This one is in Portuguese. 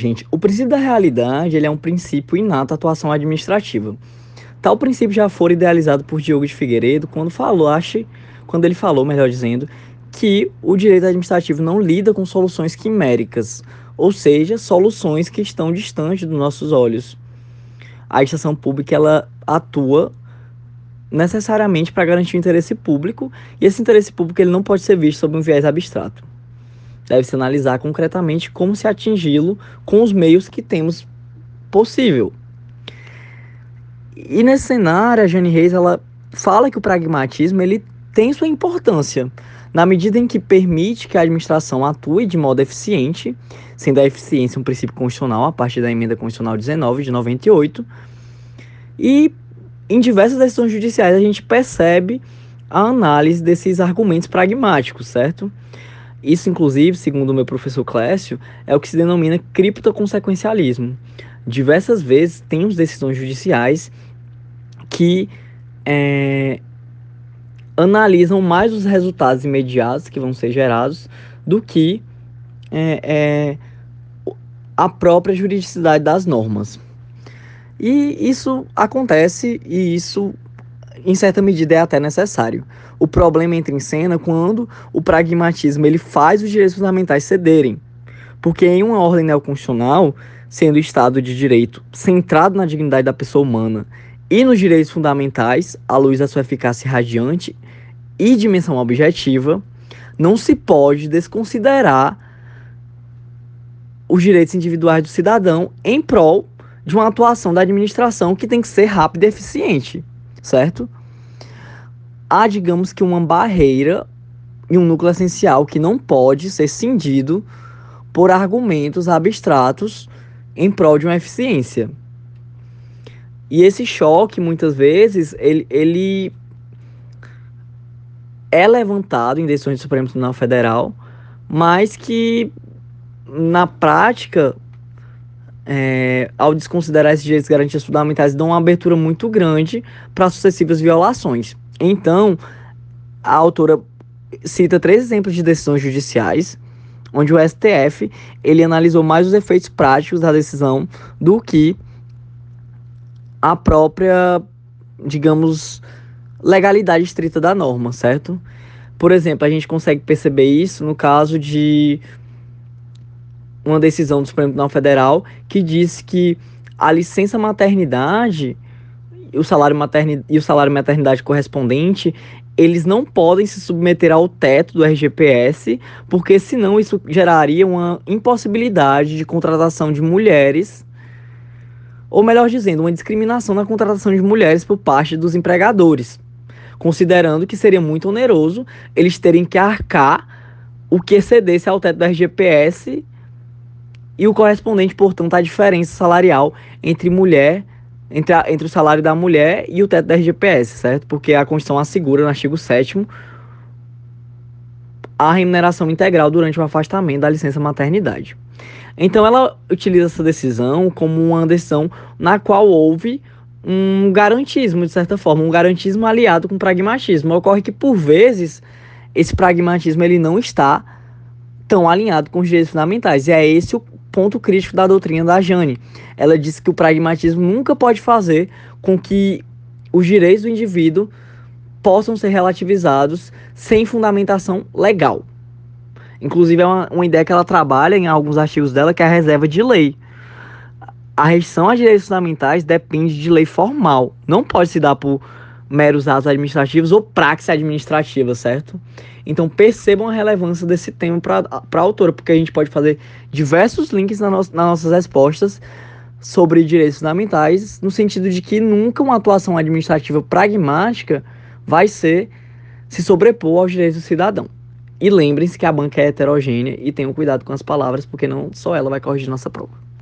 Gente, o princípio da realidade ele é um princípio inato à atuação administrativa. Tal princípio já foi idealizado por Diogo de Figueiredo quando falou, acho, quando ele falou, melhor dizendo, que o direito administrativo não lida com soluções quiméricas, ou seja, soluções que estão distantes dos nossos olhos. A administração pública ela atua necessariamente para garantir o interesse público, e esse interesse público ele não pode ser visto sob um viés abstrato. Deve-se analisar concretamente como se atingi-lo com os meios que temos possível. E nesse cenário, a Jane Reis ela fala que o pragmatismo ele tem sua importância, na medida em que permite que a administração atue de modo eficiente, sendo a eficiência um princípio constitucional a partir da emenda constitucional 19 de 98, e em diversas decisões judiciais a gente percebe a análise desses argumentos pragmáticos, certo? Isso, inclusive, segundo o meu professor Clécio, é o que se denomina criptoconsequencialismo. Diversas vezes temos decisões judiciais que é, analisam mais os resultados imediatos que vão ser gerados do que é, é, a própria juridicidade das normas. E isso acontece e isso, em certa medida, é até necessário. O problema entra em cena quando o pragmatismo ele faz os direitos fundamentais cederem. Porque em uma ordem neoconstitucional, sendo o Estado de Direito centrado na dignidade da pessoa humana e nos direitos fundamentais, à luz da sua eficácia radiante e dimensão objetiva, não se pode desconsiderar os direitos individuais do cidadão em prol de uma atuação da administração que tem que ser rápida e eficiente, certo? Há, digamos que, uma barreira e um núcleo essencial que não pode ser cindido por argumentos abstratos em prol de uma eficiência. E esse choque, muitas vezes, ele, ele é levantado em decisões do Supremo Tribunal Federal, mas que na prática é, ao desconsiderar esses direitos garantias fundamentais, dão uma abertura muito grande para sucessivas violações. Então, a autora cita três exemplos de decisões judiciais, onde o STF ele analisou mais os efeitos práticos da decisão do que a própria, digamos, legalidade estrita da norma, certo? Por exemplo, a gente consegue perceber isso no caso de uma decisão do Supremo Tribunal Federal que disse que a licença maternidade e o salário maternidade e o salário maternidade correspondente eles não podem se submeter ao teto do RGPS, porque senão isso geraria uma impossibilidade de contratação de mulheres, ou melhor dizendo, uma discriminação na contratação de mulheres por parte dos empregadores, considerando que seria muito oneroso eles terem que arcar o que excedesse ao teto do RGPS e o correspondente, portanto, à diferença salarial entre mulher, entre, a, entre o salário da mulher e o teto da RGPS, certo? Porque a Constituição assegura, no artigo 7 a remuneração integral durante o afastamento da licença maternidade. Então, ela utiliza essa decisão como uma decisão na qual houve um garantismo, de certa forma, um garantismo aliado com pragmatismo. Ocorre que, por vezes, esse pragmatismo ele não está tão alinhado com os direitos fundamentais. E é esse o ponto crítico da doutrina da Jane. Ela diz que o pragmatismo nunca pode fazer com que os direitos do indivíduo possam ser relativizados sem fundamentação legal. Inclusive, é uma, uma ideia que ela trabalha em alguns artigos dela, que é a reserva de lei. A restrição a direitos fundamentais depende de lei formal. Não pode se dar por meros atos administrativos ou praxe administrativa, certo? Então percebam a relevância desse tema para a autora, porque a gente pode fazer diversos links na no, nas nossas respostas sobre direitos fundamentais, no sentido de que nunca uma atuação administrativa pragmática vai ser se sobrepor aos direitos do cidadão. E lembrem-se que a banca é heterogênea e tenham cuidado com as palavras, porque não só ela vai corrigir nossa prova.